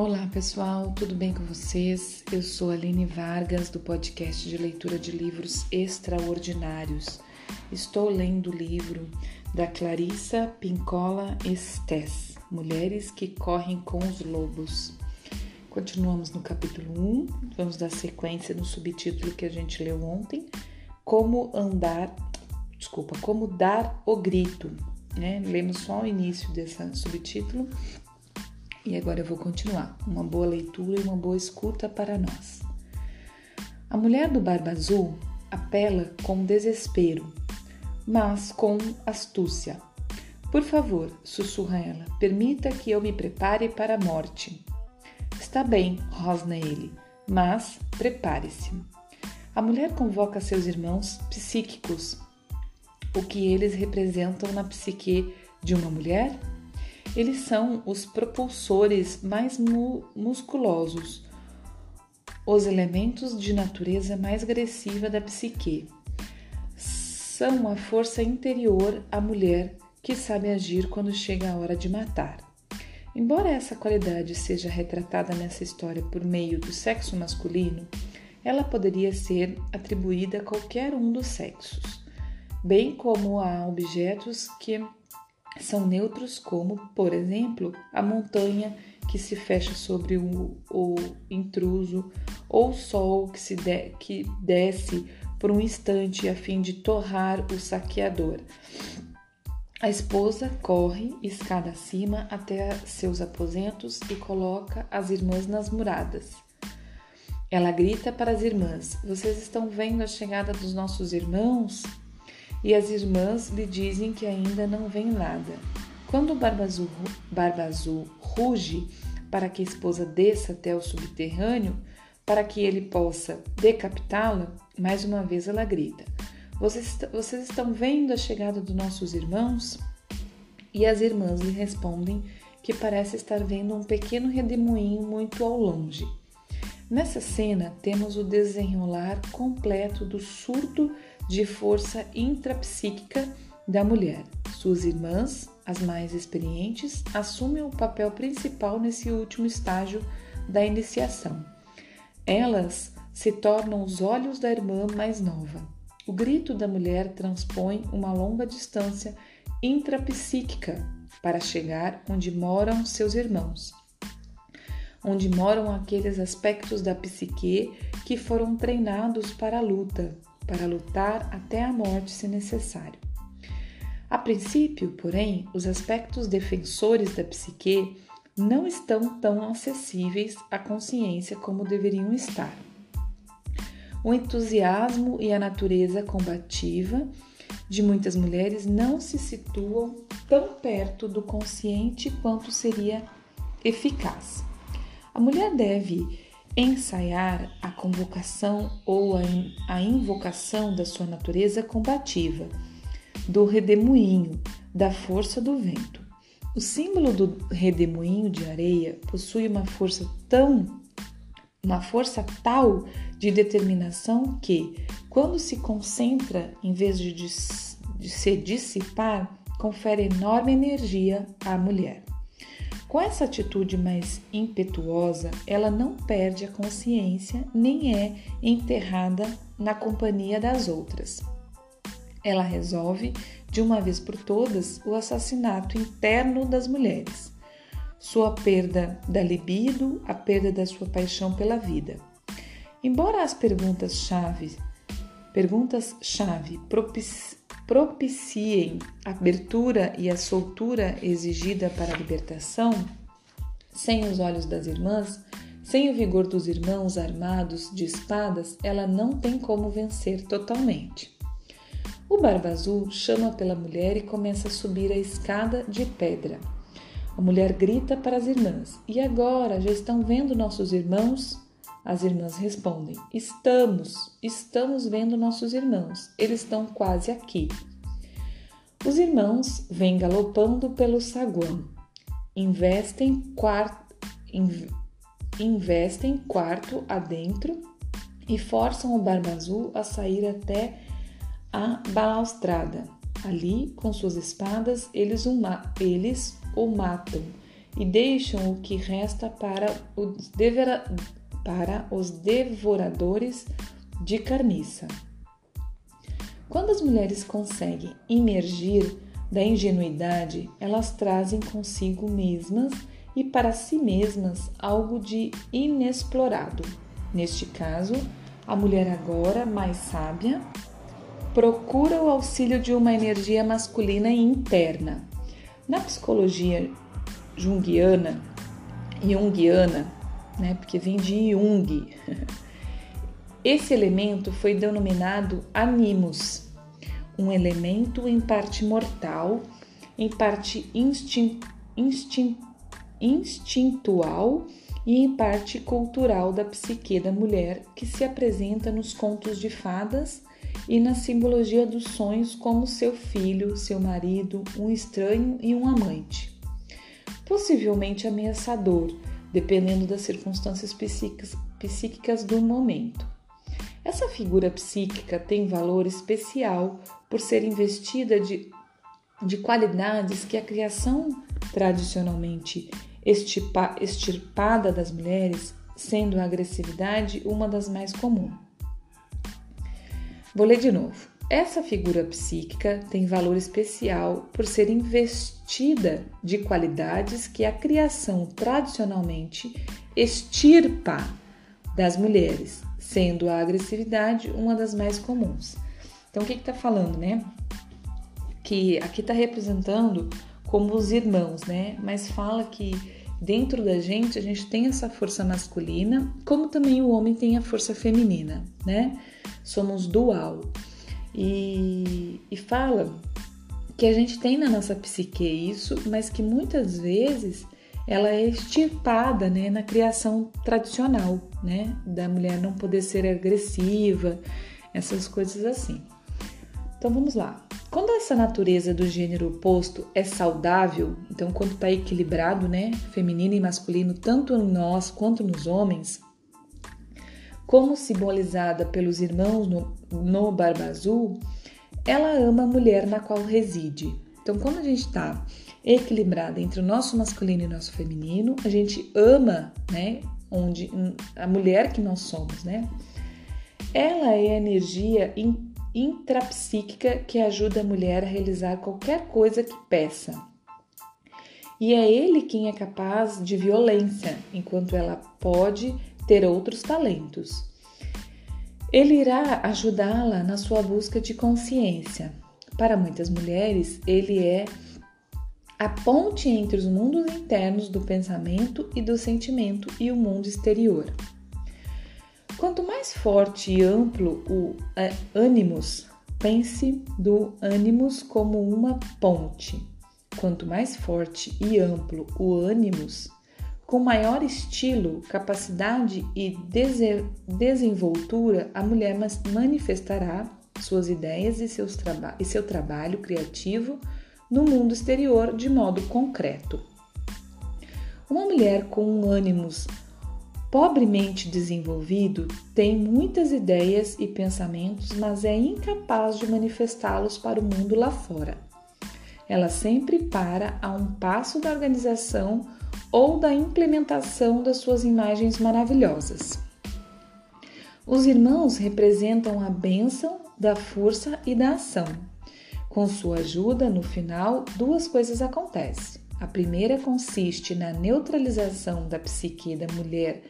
Olá pessoal, tudo bem com vocês? Eu sou Aline Vargas do podcast de leitura de livros extraordinários. Estou lendo o livro da Clarissa Pincola Estes, Mulheres que Correm com os Lobos. Continuamos no capítulo 1, vamos dar sequência no subtítulo que a gente leu ontem, Como andar, desculpa, Como dar o grito. Né? Lemos só o início desse subtítulo e agora eu vou continuar. Uma boa leitura e uma boa escuta para nós. A mulher do Barba Azul apela com desespero, mas com astúcia. Por favor, sussurra ela, permita que eu me prepare para a morte. Está bem, rosna ele, mas prepare-se. A mulher convoca seus irmãos psíquicos. O que eles representam na psique de uma mulher? Eles são os propulsores mais mu musculosos, os elementos de natureza mais agressiva da psique. São a força interior à mulher que sabe agir quando chega a hora de matar. Embora essa qualidade seja retratada nessa história por meio do sexo masculino, ela poderia ser atribuída a qualquer um dos sexos, bem como a objetos que são neutros, como, por exemplo, a montanha que se fecha sobre o, o intruso ou o sol que, se de, que desce por um instante a fim de torrar o saqueador. A esposa corre escada acima até seus aposentos e coloca as irmãs nas muradas. Ela grita para as irmãs: Vocês estão vendo a chegada dos nossos irmãos? E as irmãs lhe dizem que ainda não vem nada. Quando Barba Azul, Barba Azul ruge para que a esposa desça até o subterrâneo, para que ele possa decapitá-la, mais uma vez ela grita: vocês, vocês estão vendo a chegada dos nossos irmãos? E as irmãs lhe respondem que parece estar vendo um pequeno redemoinho muito ao longe. Nessa cena, temos o desenrolar completo do surto de força intrapsíquica da mulher. Suas irmãs, as mais experientes, assumem o papel principal nesse último estágio da iniciação. Elas se tornam os olhos da irmã mais nova. O grito da mulher transpõe uma longa distância intrapsíquica para chegar onde moram seus irmãos, onde moram aqueles aspectos da psique que foram treinados para a luta, para lutar até a morte se necessário. A princípio, porém, os aspectos defensores da psique não estão tão acessíveis à consciência como deveriam estar. O entusiasmo e a natureza combativa de muitas mulheres não se situam tão perto do consciente quanto seria eficaz. A mulher deve ensaiar a convocação ou a, a invocação da sua natureza combativa, do redemoinho, da força do vento. O símbolo do redemoinho de areia possui uma força tão uma força tal de determinação que, quando se concentra em vez de, de se dissipar, confere enorme energia à mulher. Com essa atitude mais impetuosa, ela não perde a consciência nem é enterrada na companhia das outras. Ela resolve, de uma vez por todas, o assassinato interno das mulheres, sua perda da libido, a perda da sua paixão pela vida. Embora as perguntas-chave perguntas-chave propiciem a abertura e a soltura exigida para a libertação, sem os olhos das irmãs, sem o vigor dos irmãos armados de espadas, ela não tem como vencer totalmente. O Barba Azul chama pela mulher e começa a subir a escada de pedra. A mulher grita para as irmãs: E agora? Já estão vendo nossos irmãos? As irmãs respondem: Estamos, estamos vendo nossos irmãos, eles estão quase aqui. Os irmãos vêm galopando pelo saguão, investem quarto, investem quarto adentro e forçam o Barba Azul a sair até a balaustrada. Ali, com suas espadas, eles o, eles o matam e deixam o que resta para os, para os devoradores de carniça. Quando as mulheres conseguem emergir da ingenuidade, elas trazem consigo mesmas e para si mesmas algo de inexplorado. Neste caso, a mulher agora mais sábia procura o auxílio de uma energia masculina interna. Na psicologia junguiana, junguiana, né, porque vem de Jung, esse elemento foi denominado animus, um elemento em parte mortal, em parte instin, instin, instintual e em parte cultural da psique da mulher, que se apresenta nos contos de fadas e na simbologia dos sonhos como seu filho, seu marido, um estranho e um amante. Possivelmente ameaçador, dependendo das circunstâncias psíquicas, psíquicas do momento. Essa figura psíquica tem valor especial por ser investida de, de qualidades que a criação tradicionalmente estipa, extirpada das mulheres, sendo a agressividade uma das mais comuns. Vou ler de novo. Essa figura psíquica tem valor especial por ser investida de qualidades que a criação tradicionalmente extirpa das mulheres, sendo a agressividade uma das mais comuns. Então, o que está falando, né? Que aqui está representando como os irmãos, né? Mas fala que dentro da gente a gente tem essa força masculina, como também o homem tem a força feminina, né? Somos dual. E, e fala que a gente tem na nossa psique isso, mas que muitas vezes ela é extirpada né, na criação tradicional, né? Da mulher não poder ser agressiva, essas coisas assim. Então vamos lá. Quando essa natureza do gênero oposto é saudável, então quando está equilibrado, né, feminino e masculino, tanto em nós quanto nos homens, como simbolizada pelos irmãos no, no Barba Azul, ela ama a mulher na qual reside. Então, quando a gente está equilibrada entre o nosso masculino e o nosso feminino, a gente ama, né, onde a mulher que nós somos, né? Ela é a energia intrapsíquica que ajuda a mulher a realizar qualquer coisa que peça. E é ele quem é capaz de violência, enquanto ela pode ter outros talentos. Ele irá ajudá-la na sua busca de consciência. Para muitas mulheres, ele é a ponte entre os mundos internos do pensamento e do sentimento e o mundo exterior. Quanto mais forte e amplo o ânimos, pense do ânimos como uma ponte. Quanto mais forte e amplo o ânimos, com maior estilo, capacidade e desenvoltura, a mulher manifestará suas ideias e, seus traba e seu trabalho criativo no mundo exterior de modo concreto. Uma mulher com um ânimos pobremente desenvolvido tem muitas ideias e pensamentos, mas é incapaz de manifestá-los para o mundo lá fora. Ela sempre para a um passo da organização ou da implementação das suas imagens maravilhosas. Os irmãos representam a bênção da força e da ação. Com sua ajuda, no final, duas coisas acontecem. A primeira consiste na neutralização da psique da mulher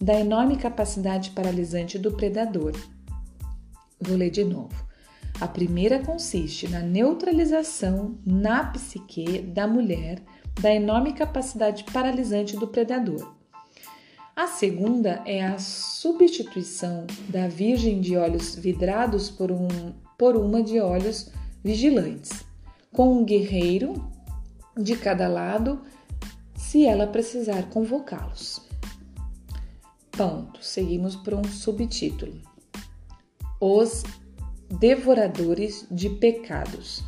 da enorme capacidade paralisante do predador. Vou ler de novo. A primeira consiste na neutralização na psique da mulher da enorme capacidade paralisante do predador. A segunda é a substituição da virgem de olhos vidrados por, um, por uma de olhos vigilantes, com um guerreiro de cada lado, se ela precisar convocá-los. Ponto. Seguimos para um subtítulo: Os Devoradores de Pecados.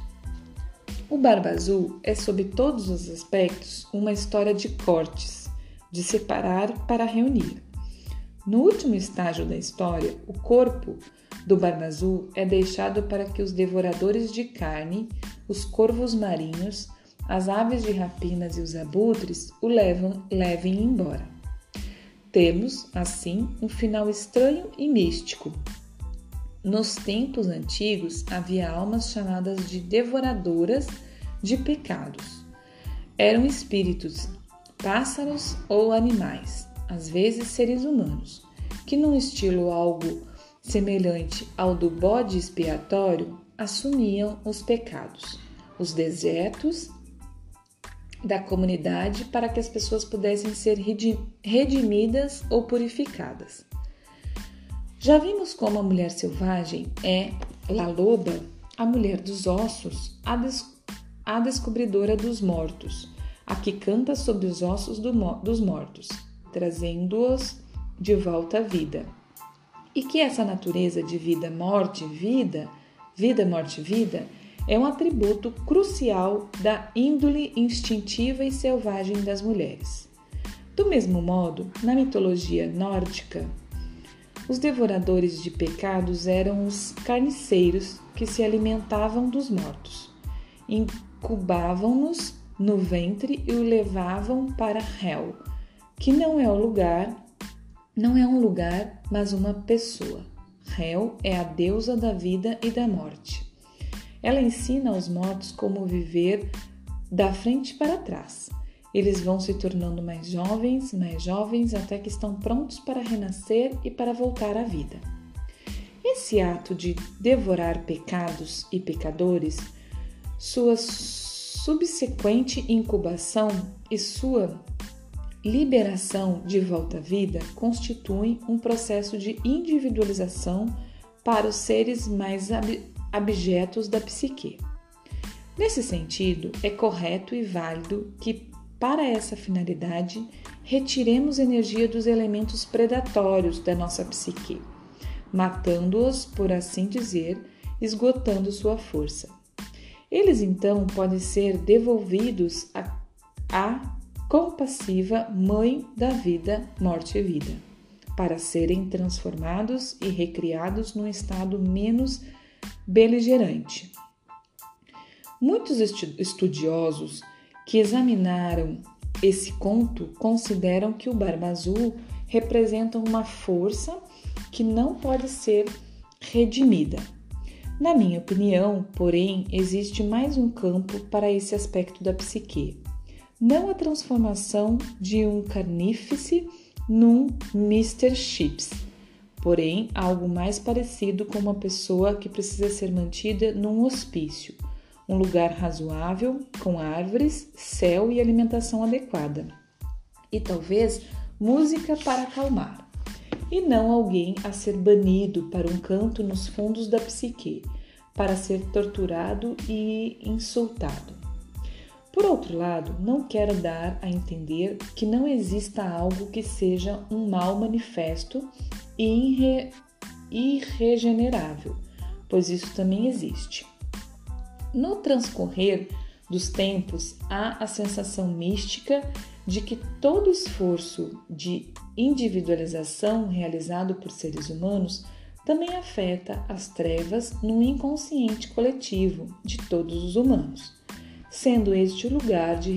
O Barba Azul é, sob todos os aspectos, uma história de cortes, de separar para reunir. No último estágio da história, o corpo do Barba Azul é deixado para que os devoradores de carne, os corvos marinhos, as aves de rapinas e os abutres o levam, levem embora. Temos, assim, um final estranho e místico. Nos tempos antigos havia almas chamadas de devoradoras de pecados. Eram espíritos, pássaros ou animais, às vezes seres humanos, que num estilo algo semelhante ao do bode expiatório, assumiam os pecados, os desertos da comunidade para que as pessoas pudessem ser redimidas ou purificadas. Já vimos como a mulher selvagem é La Loba, a mulher dos ossos, a, des a descobridora dos mortos, a que canta sobre os ossos do, dos mortos, trazendo-os de volta à vida. E que essa natureza de vida, morte, vida, vida, morte, vida, é um atributo crucial da índole instintiva e selvagem das mulheres. Do mesmo modo, na mitologia nórdica, os devoradores de pecados eram os carniceiros que se alimentavam dos mortos. Incubavam-nos no ventre e o levavam para Hel, que não é o lugar, não é um lugar, mas uma pessoa. Hel é a deusa da vida e da morte. Ela ensina aos mortos como viver da frente para trás. Eles vão se tornando mais jovens, mais jovens, até que estão prontos para renascer e para voltar à vida. Esse ato de devorar pecados e pecadores, sua subsequente incubação e sua liberação de volta à vida constituem um processo de individualização para os seres mais abjetos da psique. Nesse sentido, é correto e válido que, para essa finalidade, retiremos energia dos elementos predatórios da nossa psique, matando-os, por assim dizer, esgotando sua força. Eles então podem ser devolvidos à, à compassiva Mãe da vida, morte e vida, para serem transformados e recriados num estado menos beligerante. Muitos estudiosos que examinaram esse conto consideram que o Barba Azul representa uma força que não pode ser redimida. Na minha opinião, porém, existe mais um campo para esse aspecto da psique. Não a transformação de um carnífice num Mr. Chips, porém algo mais parecido com uma pessoa que precisa ser mantida num hospício, um lugar razoável, com árvores, céu e alimentação adequada. E talvez música para acalmar. E não alguém a ser banido para um canto nos fundos da psique, para ser torturado e insultado. Por outro lado, não quero dar a entender que não exista algo que seja um mal manifesto e irregenerável, pois isso também existe. No transcorrer dos tempos, há a sensação mística de que todo esforço de individualização realizado por seres humanos também afeta as trevas no inconsciente coletivo de todos os humanos, sendo este o lugar de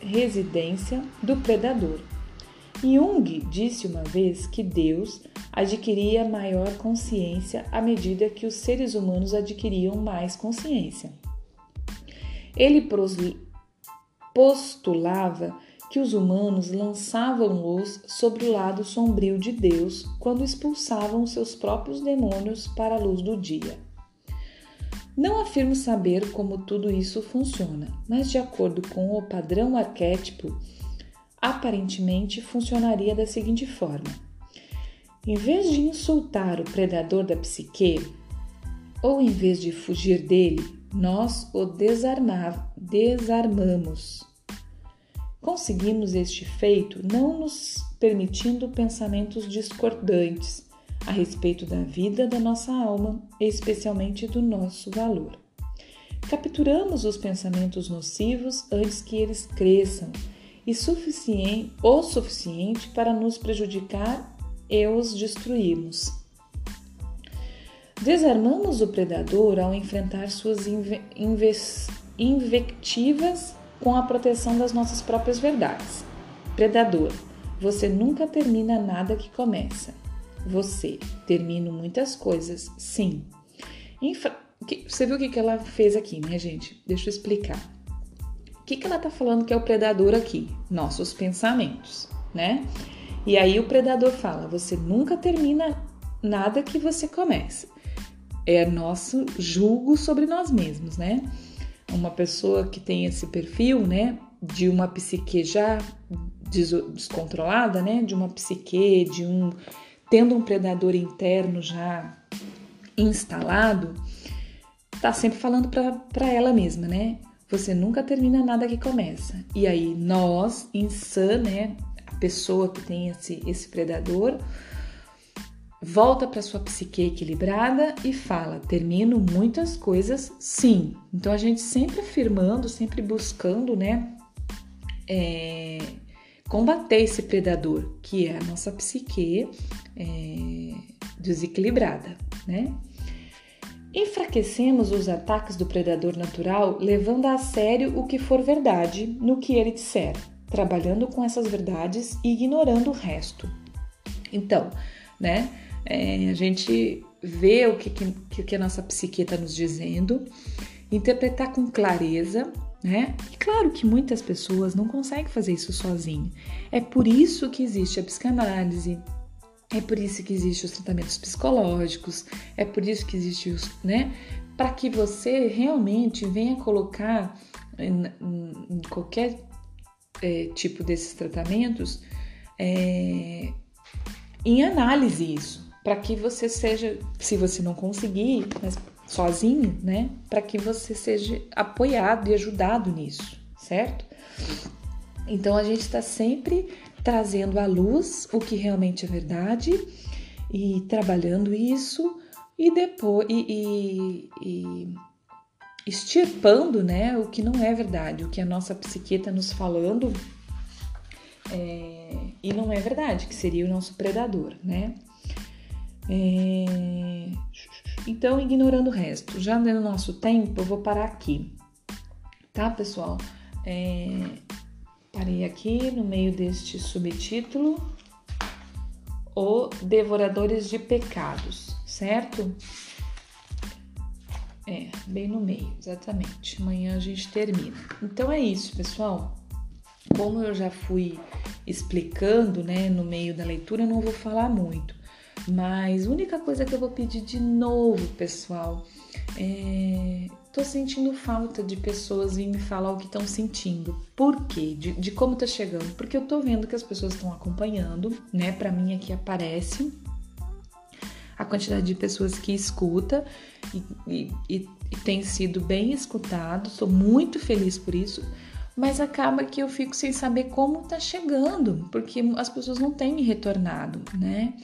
residência do predador. Jung disse uma vez que Deus adquiria maior consciência à medida que os seres humanos adquiriam mais consciência. Ele postulava que os humanos lançavam luz sobre o lado sombrio de Deus quando expulsavam seus próprios demônios para a luz do dia. Não afirmo saber como tudo isso funciona, mas de acordo com o padrão arquétipo, aparentemente funcionaria da seguinte forma em vez de insultar o predador da psique, ou em vez de fugir dele, nós o desarmamos. Conseguimos este feito não nos permitindo pensamentos discordantes a respeito da vida da nossa alma, especialmente do nosso valor. Capturamos os pensamentos nocivos antes que eles cresçam e suficiente, o suficiente para nos prejudicar e os destruímos. Desarmamos o predador ao enfrentar suas inve invectivas com a proteção das nossas próprias verdades. Predador, você nunca termina nada que começa. Você termina muitas coisas, sim. Infra... Você viu o que ela fez aqui, né, gente? Deixa eu explicar. O que, que ela tá falando que é o predador aqui? Nossos pensamentos, né? E aí o predador fala: você nunca termina nada que você começa. É nosso julgo sobre nós mesmos, né? Uma pessoa que tem esse perfil, né, de uma psique já descontrolada, né, de uma psique, de um tendo um predador interno já instalado, tá sempre falando para ela mesma, né? Você nunca termina nada que começa. E aí nós, insã, né, a pessoa que tem esse esse predador, volta para sua psique equilibrada e fala: termino muitas coisas, sim. Então a gente sempre afirmando, sempre buscando, né? É, combater esse predador, que é a nossa psique é, desequilibrada, né? Enfraquecemos os ataques do predador natural levando a sério o que for verdade no que ele disser, trabalhando com essas verdades e ignorando o resto. Então, né, é, a gente vê o que, que, que a nossa psique está nos dizendo, interpretar com clareza né? E claro que muitas pessoas não conseguem fazer isso sozinho. É por isso que existe a psicanálise, é por isso que existem os tratamentos psicológicos, é por isso que existe os, né? Para que você realmente venha colocar em, em qualquer é, tipo desses tratamentos é, em análise isso, para que você seja, se você não conseguir, mas sozinho, né? Para que você seja apoiado e ajudado nisso, certo? Então a gente está sempre trazendo à luz o que realmente é verdade e trabalhando isso e depois e, e, e extirpando, né, o que não é verdade, o que a nossa psique está nos falando é, e não é verdade, que seria o nosso predador, né? É, então, ignorando o resto, já no nosso tempo, eu vou parar aqui, tá, pessoal? É, parei aqui no meio deste subtítulo, O Devoradores de Pecados, certo? É, bem no meio, exatamente. Amanhã a gente termina. Então é isso, pessoal. Como eu já fui explicando, né, no meio da leitura, eu não vou falar muito. Mas a única coisa que eu vou pedir de novo, pessoal, é. Tô sentindo falta de pessoas e me falar o que estão sentindo. Por quê? De, de, como tá chegando. Porque eu tô vendo que as pessoas estão acompanhando, né? Para mim aqui aparece a quantidade de pessoas que escuta e, e, e, e tem sido bem escutado. Sou muito feliz por isso mas acaba que eu fico sem saber como tá chegando, porque as pessoas não têm me retornado, né?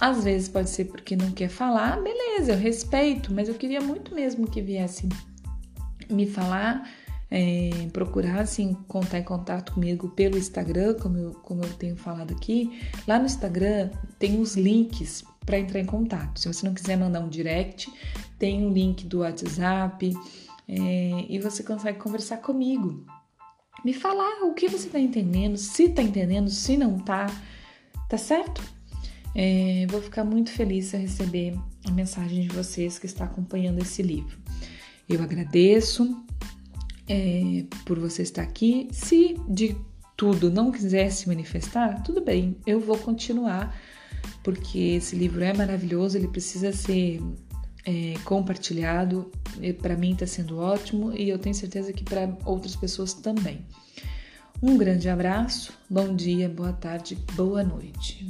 Às vezes pode ser porque não quer falar, beleza, eu respeito, mas eu queria muito mesmo que viesse me falar, é, procurar assim, contar em contato comigo pelo Instagram, como eu, como eu tenho falado aqui. Lá no Instagram tem os links para entrar em contato. Se você não quiser mandar um direct, tem um link do WhatsApp é, e você consegue conversar comigo. Me falar o que você está entendendo, se está entendendo, se não está, tá certo? É, vou ficar muito feliz se receber a mensagem de vocês que está acompanhando esse livro. Eu agradeço é, por você estar aqui. Se de tudo não quiser se manifestar, tudo bem, eu vou continuar, porque esse livro é maravilhoso, ele precisa ser é, compartilhado. Para mim está sendo ótimo e eu tenho certeza que para outras pessoas também. Um grande abraço, bom dia, boa tarde, boa noite.